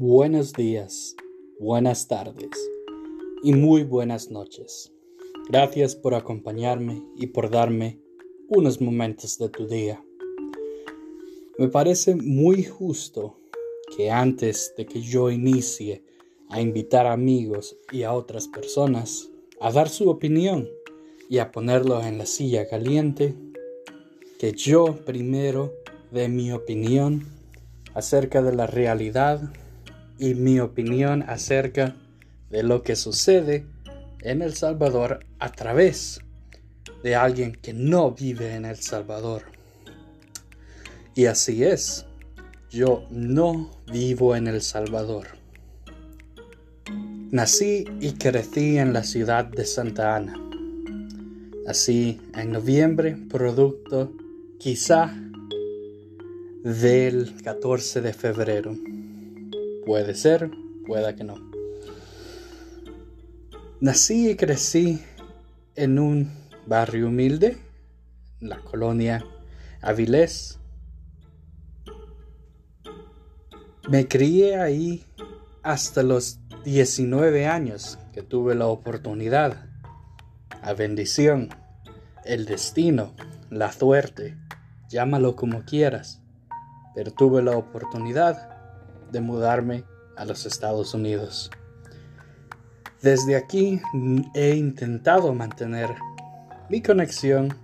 Buenos días, buenas tardes y muy buenas noches. Gracias por acompañarme y por darme unos momentos de tu día. Me parece muy justo que antes de que yo inicie a invitar amigos y a otras personas a dar su opinión y a ponerlo en la silla caliente, que yo primero dé mi opinión acerca de la realidad y mi opinión acerca de lo que sucede en El Salvador a través de alguien que no vive en El Salvador. Y así es, yo no vivo en El Salvador. Nací y crecí en la ciudad de Santa Ana. Nací en noviembre, producto quizá del 14 de febrero. Puede ser, pueda que no. Nací y crecí en un barrio humilde, la colonia Avilés. Me crié ahí hasta los 19 años que tuve la oportunidad, la bendición, el destino, la suerte, llámalo como quieras, pero tuve la oportunidad de mudarme a los Estados Unidos. Desde aquí he intentado mantener mi conexión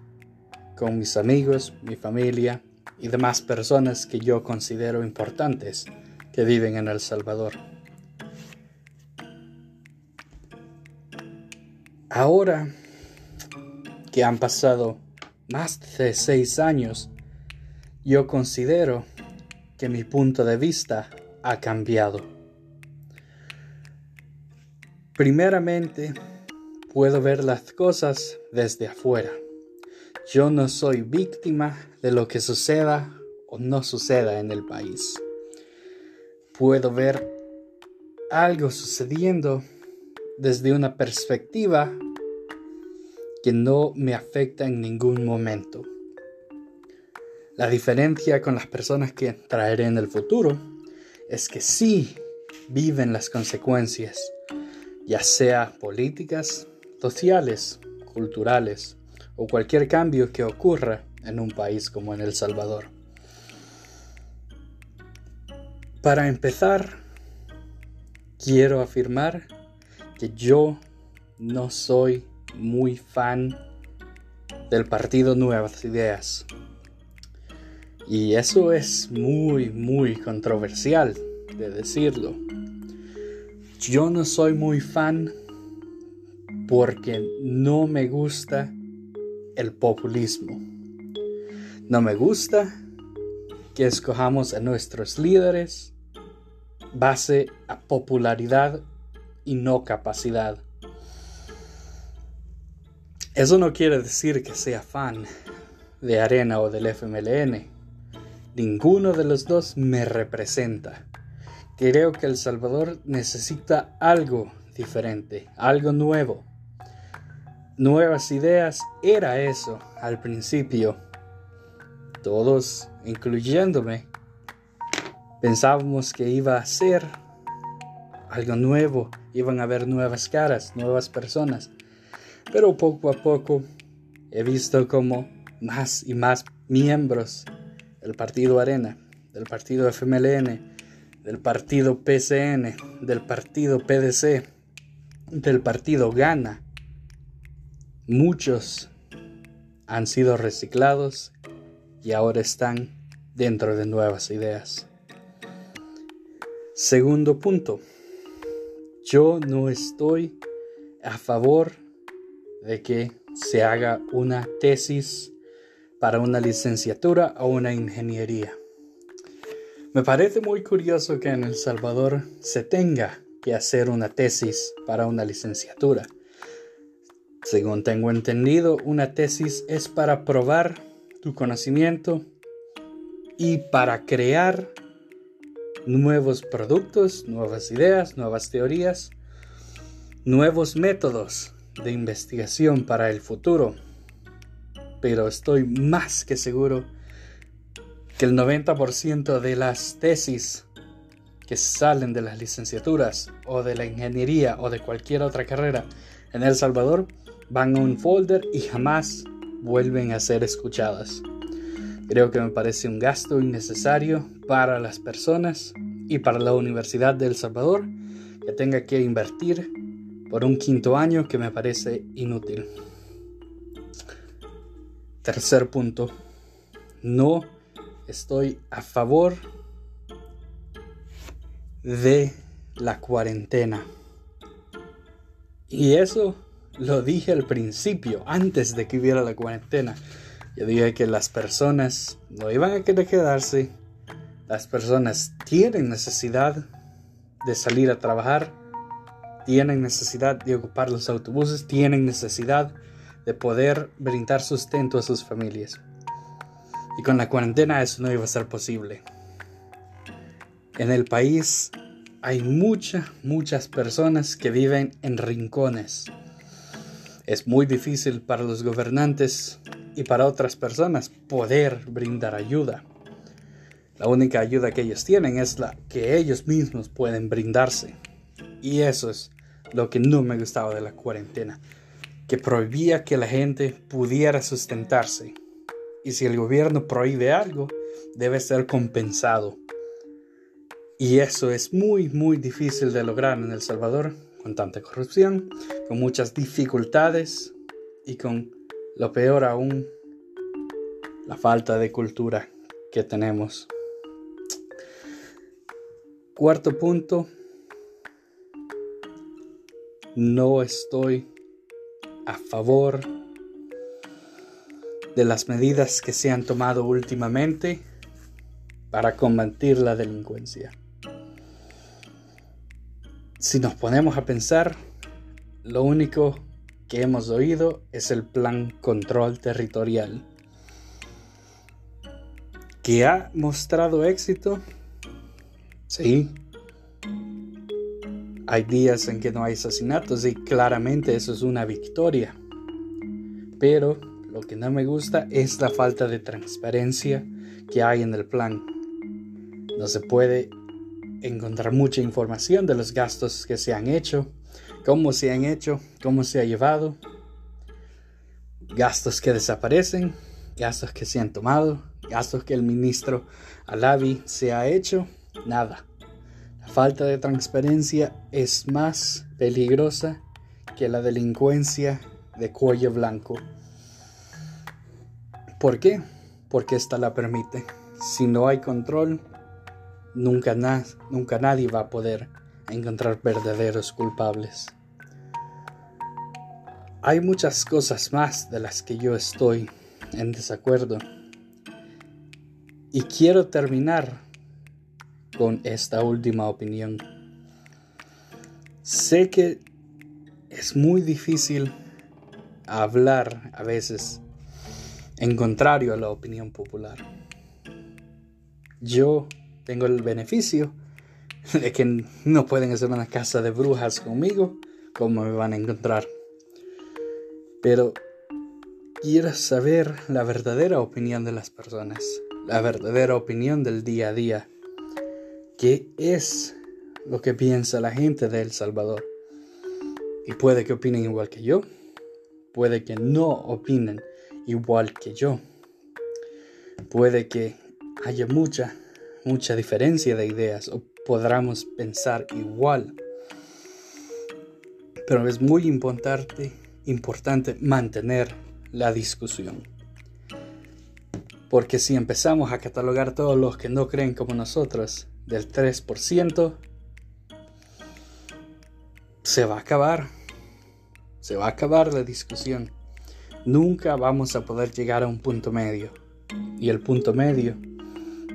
con mis amigos, mi familia y demás personas que yo considero importantes que viven en El Salvador. Ahora que han pasado más de seis años, yo considero que mi punto de vista ha cambiado. Primeramente, puedo ver las cosas desde afuera. Yo no soy víctima de lo que suceda o no suceda en el país. Puedo ver algo sucediendo desde una perspectiva que no me afecta en ningún momento. La diferencia con las personas que traeré en el futuro es que sí viven las consecuencias, ya sea políticas, sociales, culturales o cualquier cambio que ocurra en un país como en El Salvador. Para empezar, quiero afirmar que yo no soy muy fan del partido Nuevas Ideas. Y eso es muy, muy controversial de decirlo. Yo no soy muy fan porque no me gusta el populismo. No me gusta que escojamos a nuestros líderes base a popularidad y no capacidad. Eso no quiere decir que sea fan de Arena o del FMLN. Ninguno de los dos me representa. Creo que El Salvador necesita algo diferente, algo nuevo. Nuevas ideas era eso al principio. Todos, incluyéndome, pensábamos que iba a ser algo nuevo, iban a haber nuevas caras, nuevas personas. Pero poco a poco he visto como más y más miembros del partido Arena, del partido FMLN, del partido PCN, del partido PDC, del partido Gana. Muchos han sido reciclados y ahora están dentro de nuevas ideas. Segundo punto, yo no estoy a favor de que se haga una tesis para una licenciatura o una ingeniería. Me parece muy curioso que en El Salvador se tenga que hacer una tesis para una licenciatura. Según tengo entendido, una tesis es para probar tu conocimiento y para crear nuevos productos, nuevas ideas, nuevas teorías, nuevos métodos de investigación para el futuro pero estoy más que seguro que el 90% de las tesis que salen de las licenciaturas o de la ingeniería o de cualquier otra carrera en El Salvador van a un folder y jamás vuelven a ser escuchadas. Creo que me parece un gasto innecesario para las personas y para la Universidad de El Salvador que tenga que invertir por un quinto año que me parece inútil. Tercer punto, no estoy a favor de la cuarentena. Y eso lo dije al principio, antes de que hubiera la cuarentena. Yo dije que las personas no iban a querer quedarse. Las personas tienen necesidad de salir a trabajar. Tienen necesidad de ocupar los autobuses. Tienen necesidad de poder brindar sustento a sus familias. Y con la cuarentena eso no iba a ser posible. En el país hay muchas, muchas personas que viven en rincones. Es muy difícil para los gobernantes y para otras personas poder brindar ayuda. La única ayuda que ellos tienen es la que ellos mismos pueden brindarse. Y eso es lo que no me gustaba de la cuarentena, prohibía que la gente pudiera sustentarse. Y si el gobierno prohíbe algo, debe ser compensado. Y eso es muy, muy difícil de lograr en El Salvador, con tanta corrupción, con muchas dificultades y con lo peor aún, la falta de cultura que tenemos. Cuarto punto, no estoy a favor de las medidas que se han tomado últimamente para combatir la delincuencia si nos ponemos a pensar, lo único que hemos oído es el plan control territorial, que ha mostrado éxito. Sí. Hay días en que no hay asesinatos y claramente eso es una victoria. Pero lo que no me gusta es la falta de transparencia que hay en el plan. No se puede encontrar mucha información de los gastos que se han hecho, cómo se han hecho, cómo se ha llevado, gastos que desaparecen, gastos que se han tomado, gastos que el ministro Alavi se ha hecho, nada. La falta de transparencia es más peligrosa que la delincuencia de cuello blanco. ¿Por qué? Porque esta la permite. Si no hay control, nunca, nunca nadie va a poder encontrar verdaderos culpables. Hay muchas cosas más de las que yo estoy en desacuerdo. Y quiero terminar con esta última opinión. Sé que es muy difícil hablar a veces en contrario a la opinión popular. Yo tengo el beneficio de que no pueden hacer una casa de brujas conmigo, como me van a encontrar. Pero quiero saber la verdadera opinión de las personas, la verdadera opinión del día a día. ¿Qué es lo que piensa la gente de El Salvador? Y puede que opinen igual que yo, puede que no opinen igual que yo, puede que haya mucha mucha diferencia de ideas o podamos pensar igual. Pero es muy importante, importante mantener la discusión. Porque si empezamos a catalogar todos los que no creen como nosotros del 3%, se va a acabar. Se va a acabar la discusión. Nunca vamos a poder llegar a un punto medio. Y el punto medio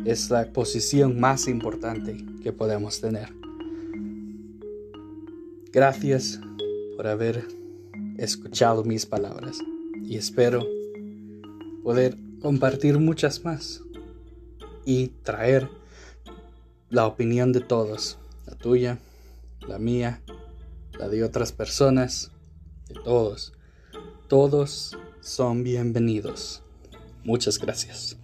es la posición más importante que podemos tener. Gracias por haber escuchado mis palabras y espero poder compartir muchas más y traer la opinión de todos, la tuya, la mía, la de otras personas, de todos. Todos son bienvenidos. Muchas gracias.